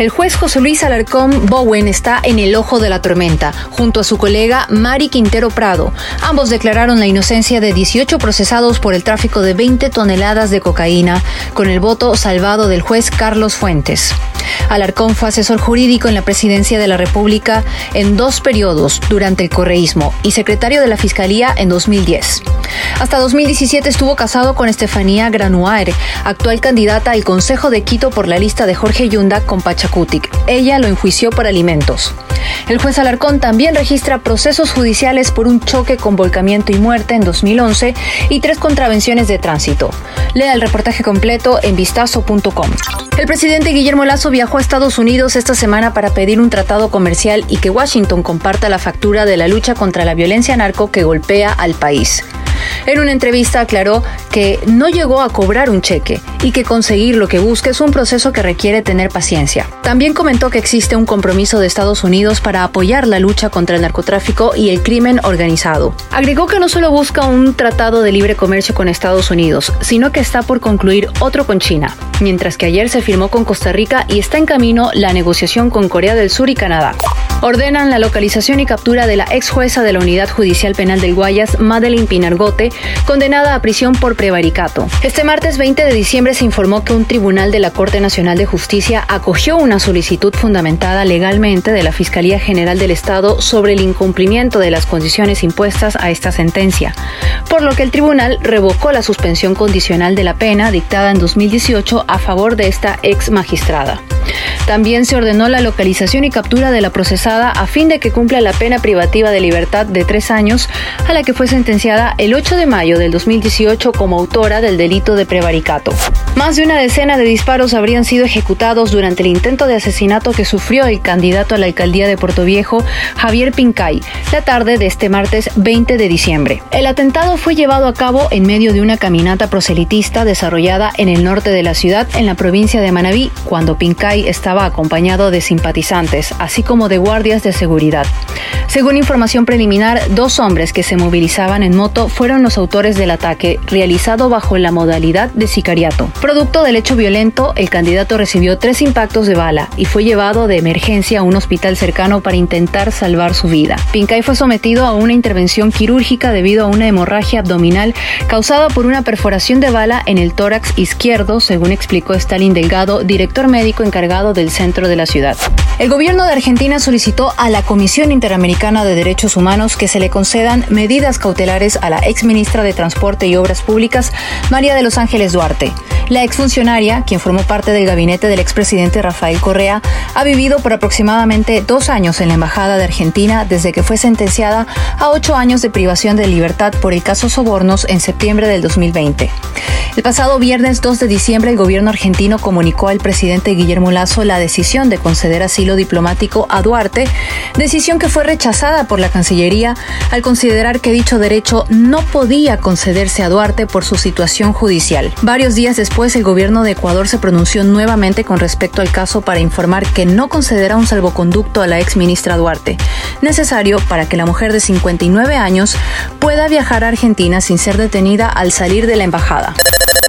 El juez José Luis Alarcón Bowen está en el ojo de la tormenta, junto a su colega Mari Quintero Prado. Ambos declararon la inocencia de 18 procesados por el tráfico de 20 toneladas de cocaína, con el voto salvado del juez Carlos Fuentes. Alarcón fue asesor jurídico en la presidencia de la República en dos periodos durante el correísmo y secretario de la Fiscalía en 2010. Hasta 2017 estuvo casado con Estefanía Granuaer, actual candidata al Consejo de Quito por la lista de Jorge Yunda con Pachacutic. Ella lo enjuició por alimentos. El juez Alarcón también registra procesos judiciales por un choque con volcamiento y muerte en 2011 y tres contravenciones de tránsito. Lea el reportaje completo en vistazo.com. El presidente Guillermo Lazo viajó a Estados Unidos esta semana para pedir un tratado comercial y que Washington comparta la factura de la lucha contra la violencia narco que golpea al país. En una entrevista aclaró que no llegó a cobrar un cheque y que conseguir lo que busca es un proceso que requiere tener paciencia. También comentó que existe un compromiso de Estados Unidos para apoyar la lucha contra el narcotráfico y el crimen organizado. Agregó que no solo busca un tratado de libre comercio con Estados Unidos, sino que está por concluir otro con China, mientras que ayer se firmó con Costa Rica y está en camino la negociación con Corea del Sur y Canadá ordenan la localización y captura de la ex jueza de la Unidad Judicial Penal del Guayas, Madeline Pinargote, condenada a prisión por prevaricato. Este martes 20 de diciembre se informó que un tribunal de la Corte Nacional de Justicia acogió una solicitud fundamentada legalmente de la Fiscalía General del Estado sobre el incumplimiento de las condiciones impuestas a esta sentencia, por lo que el tribunal revocó la suspensión condicional de la pena dictada en 2018 a favor de esta ex magistrada. También se ordenó la localización y captura de la procesada a fin de que cumpla la pena privativa de libertad de tres años a la que fue sentenciada el 8 de mayo del 2018 como autora del delito de prevaricato. Más de una decena de disparos habrían sido ejecutados durante el intento de asesinato que sufrió el candidato a la alcaldía de Puerto Viejo, Javier Pincay, la tarde de este martes 20 de diciembre. El atentado fue llevado a cabo en medio de una caminata proselitista desarrollada en el norte de la ciudad, en la provincia de Manabí, cuando Pincay estaba acompañado de simpatizantes, así como de guardias de seguridad. Según información preliminar, dos hombres que se movilizaban en moto fueron los autores del ataque, realizado bajo la modalidad de sicariato. Producto del hecho violento, el candidato recibió tres impactos de bala y fue llevado de emergencia a un hospital cercano para intentar salvar su vida. Pincay fue sometido a una intervención quirúrgica debido a una hemorragia abdominal causada por una perforación de bala en el tórax izquierdo, según explicó Stalin Delgado, director médico encargado del centro de la ciudad. El gobierno de Argentina solicitó a la Comisión Interamericana de Derechos Humanos que se le concedan medidas cautelares a la ex ministra de Transporte y Obras Públicas, María de los Ángeles Duarte. La exfuncionaria, quien formó parte del gabinete del expresidente Rafael Correa, ha vivido por aproximadamente dos años en la Embajada de Argentina desde que fue sentenciada a ocho años de privación de libertad por el caso Sobornos en septiembre del 2020. El pasado viernes 2 de diciembre, el gobierno argentino comunicó al presidente Guillermo Lazo la decisión de conceder asilo diplomático a Duarte, decisión que fue rechazada por la Cancillería al considerar que dicho derecho no podía concederse a Duarte por su situación judicial. Varios días después, el gobierno de Ecuador se pronunció nuevamente con respecto al caso para informar que no concederá un salvoconducto a la ex ministra Duarte, necesario para que la mujer de 59 años pueda viajar a Argentina sin ser detenida al salir de la embajada.